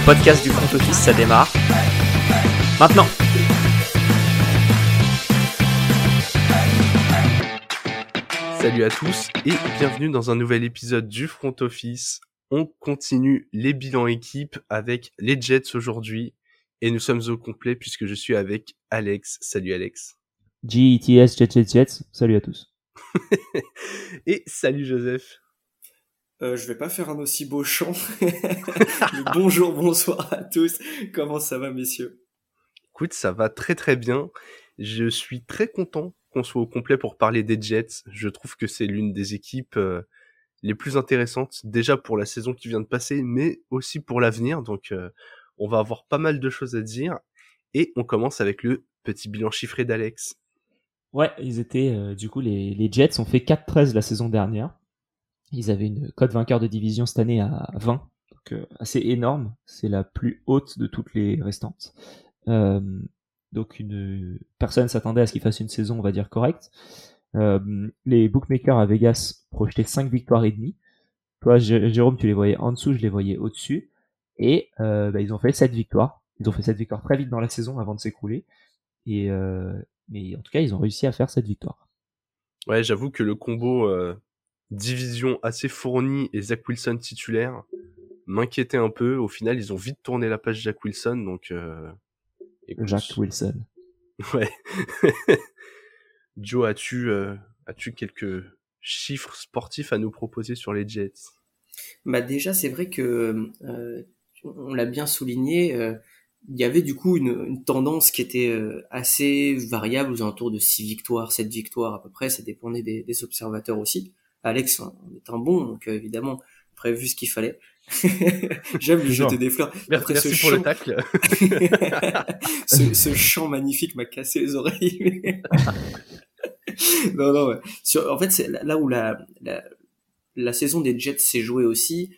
Le podcast du front office, ça démarre. Maintenant. Salut à tous et bienvenue dans un nouvel épisode du front office. On continue les bilans équipes avec les Jets aujourd'hui et nous sommes au complet puisque je suis avec Alex. Salut Alex. GETS Jets Jets Jets. Salut à tous. et salut Joseph. Euh, je vais pas faire un aussi beau chant. bonjour, bonsoir à tous. Comment ça va, messieurs? Écoute, ça va très très bien. Je suis très content qu'on soit au complet pour parler des Jets. Je trouve que c'est l'une des équipes euh, les plus intéressantes, déjà pour la saison qui vient de passer, mais aussi pour l'avenir. Donc, euh, on va avoir pas mal de choses à dire. Et on commence avec le petit bilan chiffré d'Alex. Ouais, ils étaient, euh, du coup, les, les Jets ont fait 4-13 la saison dernière. Ils avaient une cote vainqueur de division cette année à 20, donc euh, assez énorme. C'est la plus haute de toutes les restantes. Euh, donc une personne s'attendait à ce qu'ils fassent une saison, on va dire correcte. Euh, les bookmakers à Vegas projetaient 5 victoires et demie. Toi, Jérôme, tu les voyais en dessous, je les voyais au-dessus. Et euh, bah, ils ont fait 7 victoires. Ils ont fait 7 victoires très vite dans la saison avant de s'écrouler. Et euh, mais en tout cas, ils ont réussi à faire cette victoire. Ouais, j'avoue que le combo euh, division assez fournie et Zach Wilson titulaire m'inquiétait un peu. Au final, ils ont vite tourné la page Jack Wilson, donc. Euh, Jack Wilson. Ouais. Joe, as-tu euh, as-tu quelques chiffres sportifs à nous proposer sur les Jets? Bah déjà, c'est vrai que euh, on l'a bien souligné. Euh, il y avait du coup une, une tendance qui était euh, assez variable aux alentours de 6 victoires, 7 victoires à peu près, ça dépendait des, des observateurs aussi. Alex on est un bon, donc euh, évidemment, prévu ce qu'il fallait. J'aime lui jeter des fleurs. Après Merci ce pour chant... le tacle. ce, ce, chant magnifique m'a cassé les oreilles. non, non, ouais. Sur, en fait, c'est là où la, la, la saison des Jets s'est jouée aussi.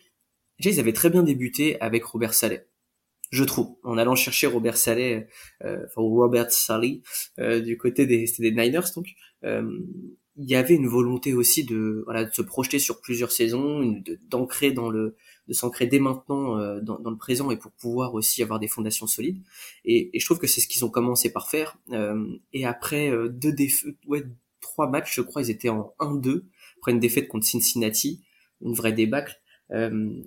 Déjà, ils avaient très bien débuté avec Robert Saleh. Je trouve, en allant chercher Robert Saleh, euh, enfin Robert Saleh, euh, du côté des, des Niners, donc, euh, il y avait une volonté aussi de voilà de se projeter sur plusieurs saisons, d'ancrer dans le de s'ancrer dès maintenant euh, dans, le présent et pour pouvoir aussi avoir des fondations solides. Et, et je trouve que c'est ce qu'ils ont commencé par faire. Euh, et après euh, deux défaites, ouais trois matchs, je crois, ils étaient en 1-2 après une défaite contre Cincinnati, une vraie débâcle. Euh,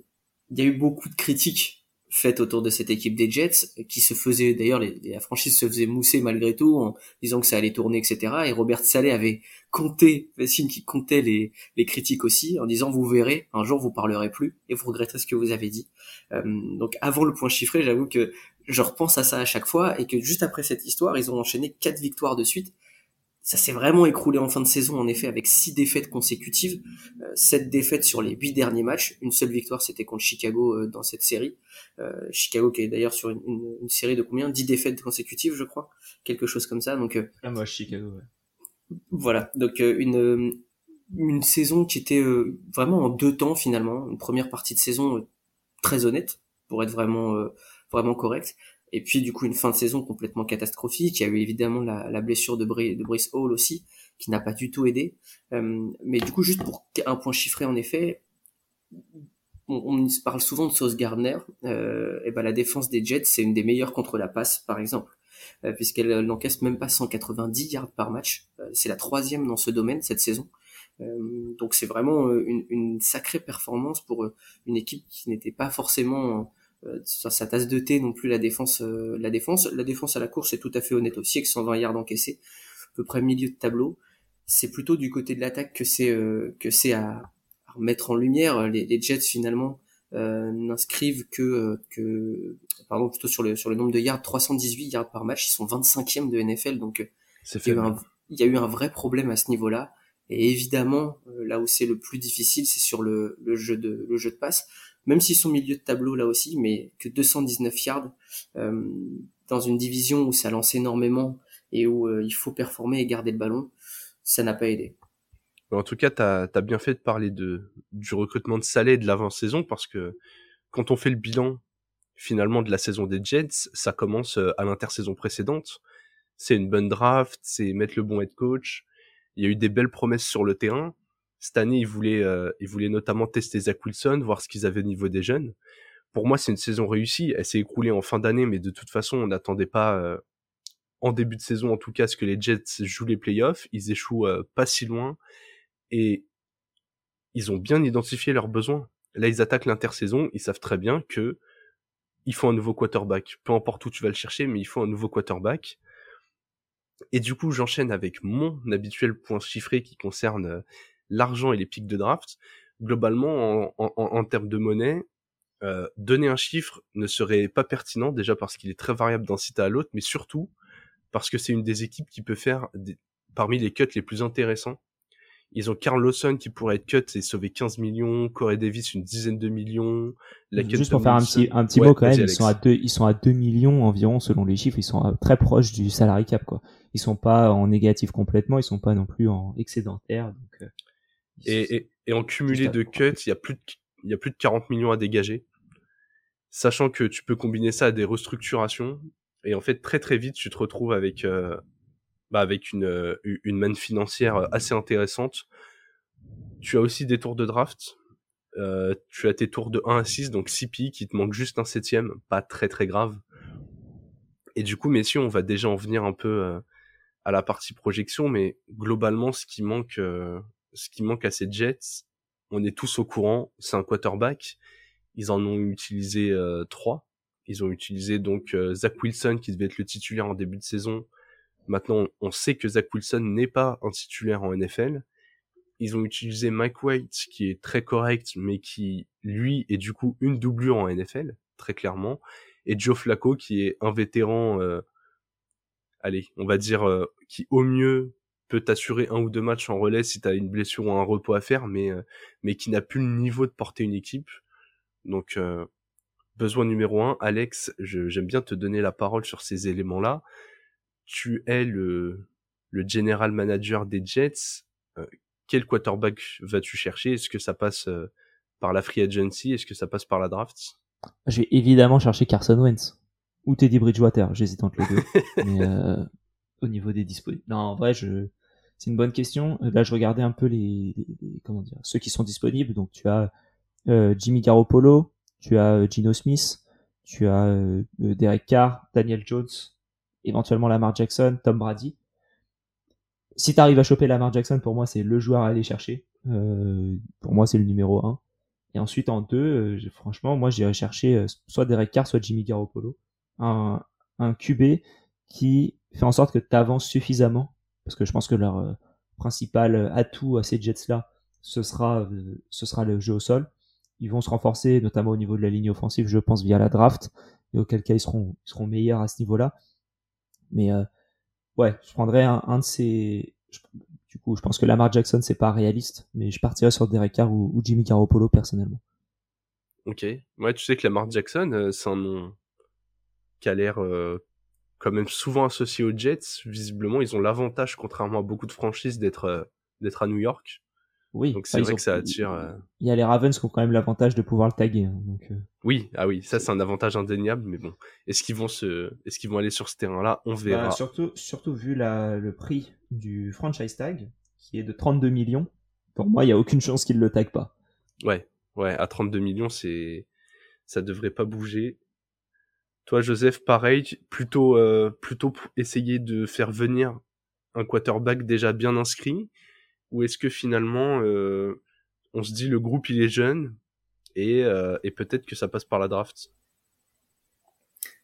il y a eu beaucoup de critiques faite autour de cette équipe des Jets, qui se faisait d'ailleurs la franchise se faisait mousser malgré tout en disant que ça allait tourner, etc. Et Robert Saleh avait compté, Vassine qui comptait les, les critiques aussi, en disant vous verrez, un jour vous parlerez plus et vous regretterez ce que vous avez dit. Euh, donc avant le point chiffré, j'avoue que je repense à ça à chaque fois et que juste après cette histoire, ils ont enchaîné quatre victoires de suite ça s'est vraiment écroulé en fin de saison, en effet, avec six défaites consécutives, euh, sept défaites sur les huit derniers matchs. Une seule victoire, c'était contre Chicago euh, dans cette série. Euh, Chicago qui est d'ailleurs sur une, une, une, série de combien? Dix défaites consécutives, je crois, quelque chose comme ça. Donc, euh, ah moi Chicago. Ouais. Voilà, donc euh, une une saison qui était vraiment en deux temps finalement. Une première partie de saison très honnête pour être vraiment vraiment correct et puis du coup une fin de saison complètement catastrophique. Il y a eu évidemment la, la blessure de, Bri de Brice Hall aussi, qui n'a pas du tout aidé. Euh, mais du coup, juste pour un point chiffré en effet, on, on parle souvent de Sauce Gardner. Euh, et ben la défense des Jets, c'est une des meilleures contre la passe, par exemple, euh, puisqu'elle n'encaisse même pas 190 yards par match. Euh, c'est la troisième dans ce domaine cette saison. Euh, donc c'est vraiment une, une, sacrée performance pour une équipe qui n'était pas forcément euh, sur sa tasse de thé non plus la défense euh, la défense la défense à la course est tout à fait honnête aussi avec 120 yards encaissés à peu près milieu de tableau. C'est plutôt du côté de l'attaque que c'est euh, que c'est à, à, mettre en lumière. Les, les Jets finalement euh, n'inscrivent que que pardon plutôt sur le sur le nombre de yards 318 yards par match. Ils sont 25e de NFL donc il, y a eu un, il y a eu un vrai problème à ce niveau-là. Et évidemment là où c'est le plus difficile c'est sur le, le jeu de le jeu de passe même s'ils sont milieu de tableau là aussi, mais que 219 yards euh, dans une division où ça lance énormément et où euh, il faut performer et garder le ballon, ça n'a pas aidé. En tout cas, tu as, bien fait de parler de, du recrutement de Salé de l'avant-saison parce que quand on fait le bilan finalement de la saison des Jets, ça commence euh, à l'intersaison précédente. C'est une bonne draft, c'est mettre le bon head coach. Il y a eu des belles promesses sur le terrain. Cette année, ils voulaient, euh, ils voulaient notamment tester Zach Wilson, voir ce qu'ils avaient au niveau des jeunes. pour moi, c'est une saison réussie. Elle s'est écroulée en fin d'année, mais de toute façon, on n'attendait pas, euh, en début de saison en tout cas, ce que les Jets jouent les playoffs. Ils échouent euh, pas si loin et ils ont bien identifié leurs besoins. Là, ils attaquent l'intersaison. Ils savent très bien que il faut un nouveau quarterback. Peu importe où tu vas le chercher, mais il faut un nouveau quarterback. Et du coup, j'enchaîne avec mon habituel point chiffré qui concerne l'argent et les pics de draft. Globalement, en, en, en termes de monnaie, euh, donner un chiffre ne serait pas pertinent, déjà parce qu'il est très variable d'un site à l'autre, mais surtout parce que c'est une des équipes qui peut faire des, parmi les cuts les plus intéressants. Ils ont Carl Lawson qui pourrait être cut et sauver 15 millions, Corey Davis une dizaine de millions. La Juste pour faire un petit, un petit mot quand même, ils sont, à 2, ils sont à 2 millions environ selon les chiffres, ils sont euh, très proches du salary cap quoi. Ils sont pas en négatif complètement, ils sont pas non plus en excédentaire. Donc, euh, et, et, et, en cumulé de cuts, il y a plus de il y a plus de 40 millions à dégager. Sachant que tu peux combiner ça à des restructurations. Et en fait, très très vite, tu te retrouves avec, euh, bah, avec une, euh, une manne financière assez intéressante. Tu as aussi des tours de draft. Euh, tu as tes tours de 1 à 6, donc 6 pics, qui te manque juste un septième, pas très très grave. Et du coup, messieurs, on va déjà en venir un peu euh, à la partie projection, mais globalement, ce qui manque, euh, ce qui manque à ces Jets, on est tous au courant, c'est un quarterback. Ils en ont utilisé euh, trois. Ils ont utilisé donc euh, Zach Wilson qui devait être le titulaire en début de saison. Maintenant, on sait que Zach Wilson n'est pas un titulaire en NFL. Ils ont utilisé Mike White qui est très correct, mais qui lui est du coup une doublure en NFL très clairement. Et Joe Flacco qui est un vétéran, euh, allez, on va dire qui au mieux peut t'assurer un ou deux matchs en relais si tu as une blessure ou un repos à faire, mais, euh, mais qui n'a plus le niveau de porter une équipe. Donc, euh, besoin numéro un, Alex, j'aime bien te donner la parole sur ces éléments-là. Tu es le, le general manager des Jets. Euh, quel quarterback vas-tu chercher? Est-ce que ça passe par la free agency? Est-ce que ça passe par la draft? Je vais évidemment chercher Carson Wentz ou Teddy Bridgewater. J'hésite entre les deux. mais au niveau des disponibles. Non, en vrai, je c'est une bonne question. Là, je regardais un peu les, comment dire, ceux qui sont disponibles. Donc, tu as euh, Jimmy Garoppolo, tu as euh, Gino Smith, tu as euh, Derek Carr, Daniel Jones, éventuellement Lamar Jackson, Tom Brady. Si tu arrives à choper Lamar Jackson, pour moi, c'est le joueur à aller chercher. pour moi, c'est le numéro 1. Et ensuite, en deux, franchement, moi, j'irais chercher soit Derek Carr, soit Jimmy Garoppolo. Un, un QB qui fait en sorte que tu avances suffisamment parce que je pense que leur euh, principal euh, atout à ces Jets-là, ce sera, euh, ce sera le jeu au sol. Ils vont se renforcer, notamment au niveau de la ligne offensive, je pense, via la draft, et auquel cas ils seront, ils seront meilleurs à ce niveau-là. Mais ouais, je prendrais un, de ces. du coup, je pense que Lamar Jackson c'est pas réaliste, mais je partirais sur Derek Carr ou, Jimmy Garoppolo personnellement. Ok. Ouais, tu sais que Lamar Jackson, c'est un nom qui a l'air quand même souvent associés aux Jets. Visiblement, ils ont l'avantage, contrairement à beaucoup de franchises, d'être euh, d'être à New York. Oui. Donc c'est vrai que ça attire. Euh, il y a les Ravens qui ont quand même l'avantage de pouvoir le taguer. Hein, donc, euh, Oui, ah oui, ça c'est un avantage indéniable, mais bon, est-ce qu'ils vont se, est-ce qu'ils vont aller sur ce terrain-là? On bah, verra. surtout, surtout vu la, le prix du franchise tag, qui est de 32 millions. Pour moi, il y a aucune chance qu'ils le taguent pas. Ouais, ouais, à 32 millions, c'est, ça devrait pas bouger. Toi, Joseph, pareil, plutôt, euh, plutôt essayer de faire venir un quarterback déjà bien inscrit, ou est-ce que finalement, euh, on se dit le groupe il est jeune et, euh, et peut-être que ça passe par la draft?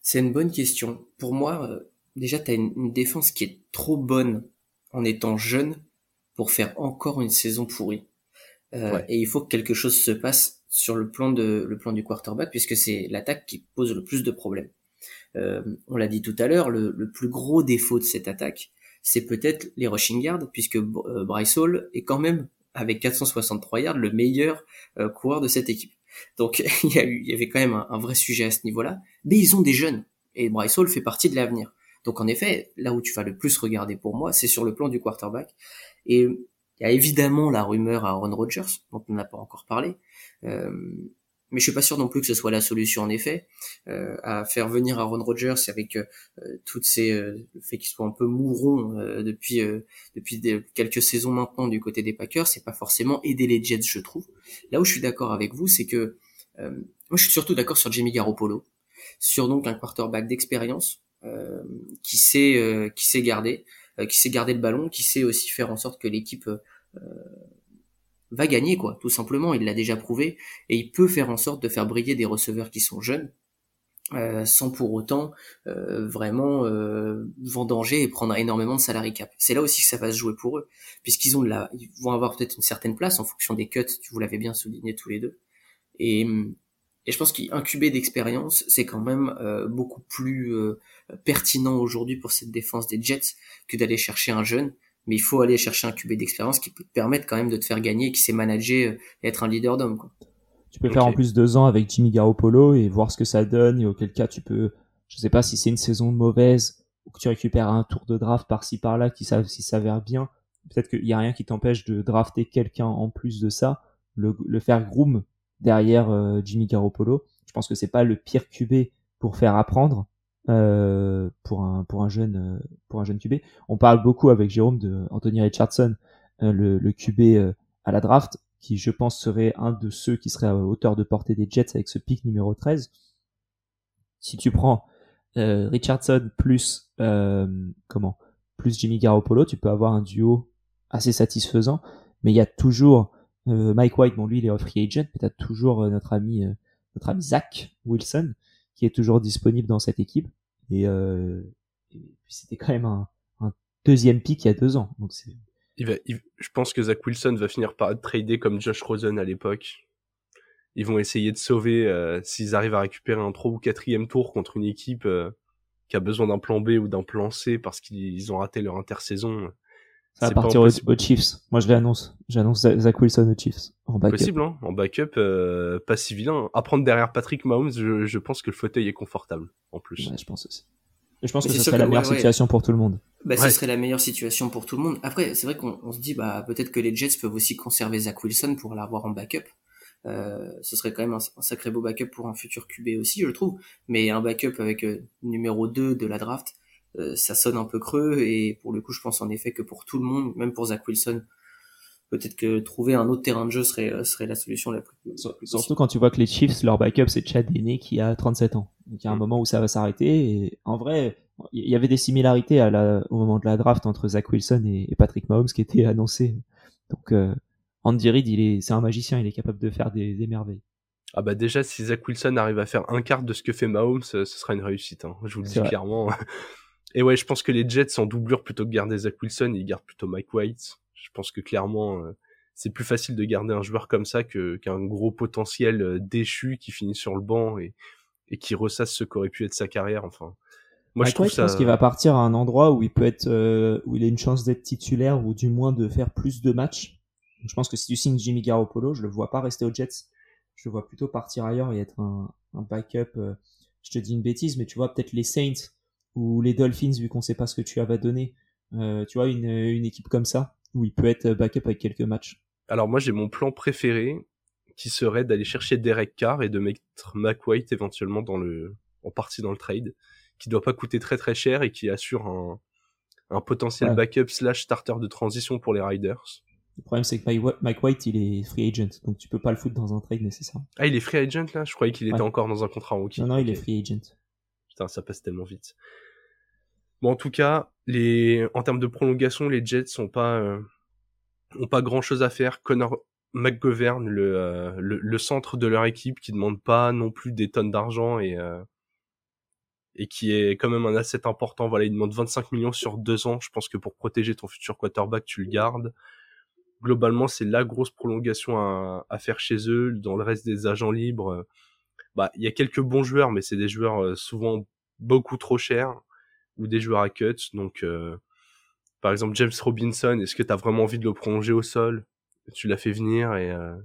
C'est une bonne question. Pour moi, euh, déjà, tu as une, défense qui est trop bonne en étant jeune pour faire encore une saison pourrie. Euh, Et il faut que quelque chose se passe sur le plan de le plan du quarterback puisque c'est l'attaque qui pose le plus de problèmes. Euh, on l'a dit tout à l'heure, le, le, plus gros défaut de cette attaque, c'est peut-être les rushing yards puisque euh, Bryce Hall est quand même avec 463 yards le meilleur euh, coureur de cette équipe. Donc il y, a eu, il y avait quand même un, un vrai sujet à ce niveau-là. Mais ils ont des jeunes et Bryce Hall fait partie de l'avenir. Donc en effet, là où tu vas le plus regarder pour moi, c'est sur le plan du quarterback. Et il y a évidemment la rumeur à Aaron Rodgers, dont on n'a pas encore parlé. Euh, mais je suis pas sûr non plus que ce soit la solution en effet. Euh, à faire venir Aaron Rodgers avec euh, toutes ces euh, le fait qu'il soit un peu mouron euh, depuis depuis quelques saisons maintenant du côté des Packers c'est pas forcément aider les Jets je trouve. Là où je suis d'accord avec vous c'est que moi, je suis surtout d'accord sur Jimmy Garoppolo, sur donc un quarterback d'expérience qui sait qui sait garder, qui sait garder le ballon, qui sait aussi faire en sorte que l'équipe va gagner quoi, tout simplement. Il l'a déjà prouvé et il peut faire en sorte de faire briller des receveurs qui sont jeunes. Euh, sans pour autant euh, vraiment euh, vendanger et prendre énormément de salary cap. C'est là aussi que ça va se jouer pour eux, puisqu'ils ont de la, ils vont avoir peut-être une certaine place en fonction des cuts. Vous l'avez bien souligné tous les deux. Et, et je pense qu'incuber d'expérience, c'est quand même euh, beaucoup plus euh, pertinent aujourd'hui pour cette défense des Jets que d'aller chercher un jeune mais il faut aller chercher un QB d'expérience qui peut te permettre quand même de te faire gagner, qui sait manager et être un leader d'homme. Tu peux faire en plus deux ans avec Jimmy Garoppolo et voir ce que ça donne et auquel cas tu peux, je sais pas si c'est une saison mauvaise ou que tu récupères un tour de draft par-ci par-là qui s'avère bien. Peut-être qu'il y a rien qui t'empêche de drafter quelqu'un en plus de ça, le, le faire groom derrière euh, Jimmy Garoppolo. Je pense que c'est pas le pire QB pour faire apprendre, euh, pour un pour un jeune euh, pour un jeune QB. On parle beaucoup avec Jérôme de Anthony Richardson, euh, le, le QB à la draft, qui je pense serait un de ceux qui serait à hauteur de portée des Jets avec ce pic numéro 13. Si tu prends Richardson plus comment plus Jimmy Garoppolo, tu peux avoir un duo assez satisfaisant. Mais il y a toujours Mike White, bon lui il est free agent, mais t'as toujours notre ami notre ami Zach Wilson qui est toujours disponible dans cette équipe. Et, euh, puis c'était quand même un, deuxième pick il y a deux ans. Donc c'est. Je pense que Zach Wilson va finir par être comme Josh Rosen à l'époque. Ils vont essayer de sauver euh, s'ils arrivent à récupérer un 3 ou quatrième tour contre une équipe euh, qui a besoin d'un plan B ou d'un plan C parce qu'ils ont raté leur intersaison. Ça va partir aux, Chiefs. Moi, je l'annonce. J'annonce Zach Wilson aux Chiefs. En backup. Possible, hein. En backup, euh, pas si vilain. À prendre derrière Patrick Mahomes, je, je, pense que le fauteuil est confortable, en plus. Ouais, je pense aussi. Et je pense que ce serait la meilleure ouais, situation ouais. pour tout le monde. Bah, ce serait la meilleure situation pour tout le monde. Après, c'est vrai qu'on se dit, bah, peut-être que les Jets peuvent aussi conserver Zach Wilson pour l'avoir en backup. Euh, ce serait quand même un, un, sacré beau backup pour un futur QB aussi, je trouve. Mais un backup avec euh, numéro 2 de la draft, euh, ça sonne un peu creux et pour le coup je pense en effet que pour tout le monde même pour Zach Wilson peut-être que trouver un autre terrain de jeu serait euh, serait la solution la plus, la plus surtout quand tu vois que les Chiefs leur backup c'est Chad Henne qui a 37 ans donc il y a un mm. moment où ça va s'arrêter et en vrai il y avait des similarités à la, au moment de la draft entre Zach Wilson et, et Patrick Mahomes qui était annoncé donc euh, Andy Reid il est c'est un magicien il est capable de faire des, des merveilles ah bah déjà si Zach Wilson arrive à faire un quart de ce que fait Mahomes ce sera une réussite hein. je vous le dis vrai. clairement Et ouais, je pense que les Jets en doublure plutôt que garder Zach Wilson, ils gardent plutôt Mike White. Je pense que clairement, euh, c'est plus facile de garder un joueur comme ça que qu'un gros potentiel euh, déchu qui finit sur le banc et, et qui ressasse ce qu'aurait pu être sa carrière. Enfin, moi Mike je trouve White, ça. Je pense qu'il va partir à un endroit où il peut être, euh, où il a une chance d'être titulaire ou du moins de faire plus de matchs. Donc, je pense que si tu signes Jimmy Garoppolo, je le vois pas rester aux Jets. Je le vois plutôt partir ailleurs et être un, un backup. Euh, je te dis une bêtise, mais tu vois peut-être les Saints ou les Dolphins, vu qu'on sait pas ce que tu vas donner, euh, tu vois, une, une équipe comme ça, où il peut être backup avec quelques matchs. Alors moi, j'ai mon plan préféré, qui serait d'aller chercher Derek Carr et de mettre McWhite éventuellement dans le, en partie dans le trade, qui doit pas coûter très très cher et qui assure un, un potentiel ouais. backup slash starter de transition pour les Riders. Le problème, c'est que Mike White, il est free agent, donc tu peux pas le foutre dans un trade nécessaire. Ah, il est free agent là? Je croyais qu'il était encore dans un contrat rookie. Non, non, il est free agent. Putain, ça passe tellement vite. Bon, en tout cas, les, en termes de prolongation, les Jets sont pas, euh, pas grand chose à faire. Connor McGovern, le, euh, le, le, centre de leur équipe, qui demande pas non plus des tonnes d'argent et, euh, et qui est quand même un asset important. Voilà, il demande 25 millions sur deux ans. Je pense que pour protéger ton futur quarterback, tu le gardes. Globalement, c'est la grosse prolongation à, à, faire chez eux. Dans le reste des agents libres, bah, il y a quelques bons joueurs, mais c'est des joueurs euh, souvent beaucoup trop chers ou des joueurs à cut. Donc, euh, par exemple, James Robinson, est-ce que tu as vraiment envie de le prolonger au sol? Tu l'as fait venir et, euh,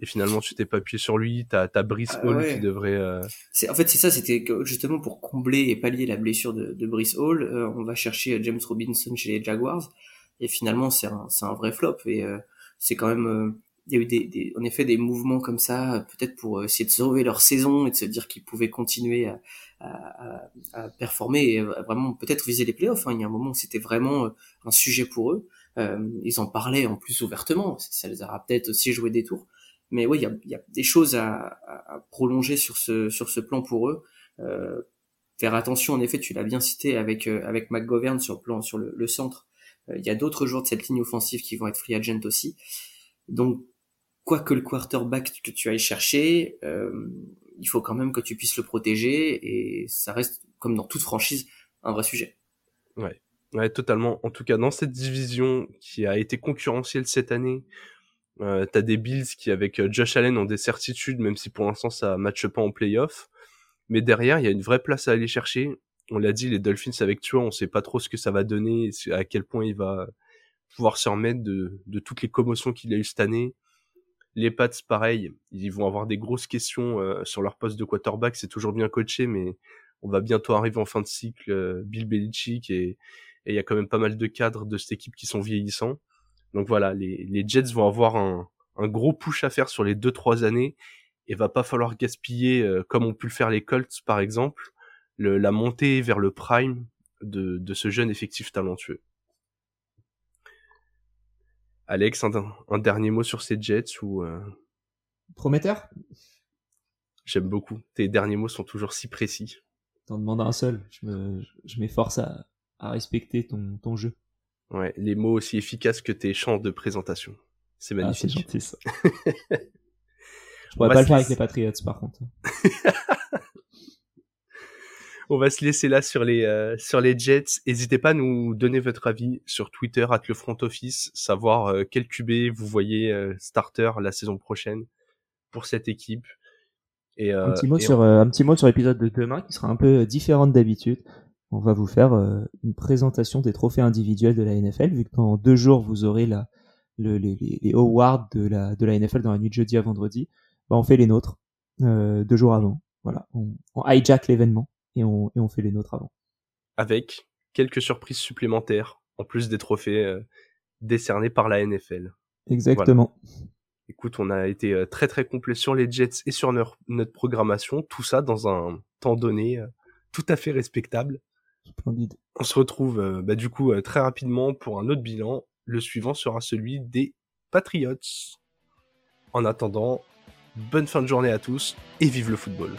et finalement tu t'es pas appuyé sur lui. T'as as Brice ah, Hall ouais. qui devrait. Euh... En fait, c'est ça. C'était justement pour combler et pallier la blessure de, de Brice Hall. Euh, on va chercher James Robinson chez les Jaguars et finalement c'est un, un vrai flop et euh, c'est quand même il y a eu des, des, en effet des mouvements comme ça, peut-être pour essayer de sauver leur saison et de se dire qu'ils pouvaient continuer à, à, à, performer et vraiment peut-être viser les playoffs. Hein. Il y a un moment où c'était vraiment euh, un sujet pour eux. Euh, ils en parlaient en plus ouvertement. Ça les aura peut-être aussi joué des tours. Mais oui, il y a, y a, des choses à, à, prolonger sur ce sur ce plan pour eux. Euh, faire attention, en effet, tu l'as bien cité avec euh, avec McGovern sur le plan sur le, le centre. Euh, il y a d'autres joueurs de cette ligne offensive qui vont être free agent aussi. Donc, quoi que le quarterback que tu ailles chercher, euh, il faut quand même que tu puisses le protéger et ça reste comme dans toute franchise un vrai sujet. Ouais. Ouais, totalement. En tout cas, dans cette division qui a été concurrentielle cette année, euh, t'as des Bills qui, avec euh, Josh Allen, ont des certitudes, même si pour l'instant ça matche pas en playoff. Mais derrière, il y a une vraie place à aller chercher. On l'a dit, les Dolphins avec toi, on sait pas trop ce que ça va donner, à quel point il va pouvoir se remettre de, de toutes les commotions qu'il a eu cette année. Les Pats, pareil, ils vont avoir des grosses questions euh, sur leur poste de quarterback. C'est toujours bien coaché, mais on va bientôt arriver en fin de cycle. Euh, Bill Belichick et il y a quand même pas mal de cadres de cette équipe qui sont vieillissants. Donc voilà, les, Jets vont avoir un, gros push à faire sur les deux trois années et va pas falloir gaspiller euh, comme ont pu le faire les Colts par exemple le, la montée vers le prime de ce jeune effectif talentueux. Alex, un, un dernier mot sur ces Jets ou euh... prometteur J'aime beaucoup. Tes derniers mots sont toujours si précis. T'en demandes un seul. Je me, je m'efforce à, à respecter ton, ton jeu. Ouais, les mots aussi efficaces que tes chants de présentation. C'est magnifique. Ah, c'est gentil ça. Je pourrais pas le faire avec les Patriots par contre. On va se laisser là sur les euh, sur les Jets. N'hésitez pas à nous donner votre avis sur Twitter at le front office, savoir euh, quel QB vous voyez euh, starter la saison prochaine pour cette équipe. Et, un petit mot sur on... un petit mot sur l'épisode de demain qui sera un peu différent d'habitude. On va vous faire une présentation des trophées individuels de la NFL vu que dans deux jours vous aurez la le, les, les awards de la de la NFL dans la nuit de jeudi à vendredi. Bah, on fait les nôtres deux jours avant. Voilà, on, on hijack l'événement et on, et on fait les nôtres avant. Avec quelques surprises supplémentaires, en plus des trophées euh, décernés par la NFL. Exactement. Voilà. Écoute, on a été très très complet sur les Jets et sur notre, notre programmation, tout ça dans un temps donné euh, tout à fait respectable. Splendide. On se retrouve euh, bah, du coup très rapidement pour un autre bilan. Le suivant sera celui des Patriots. En attendant, bonne fin de journée à tous et vive le football.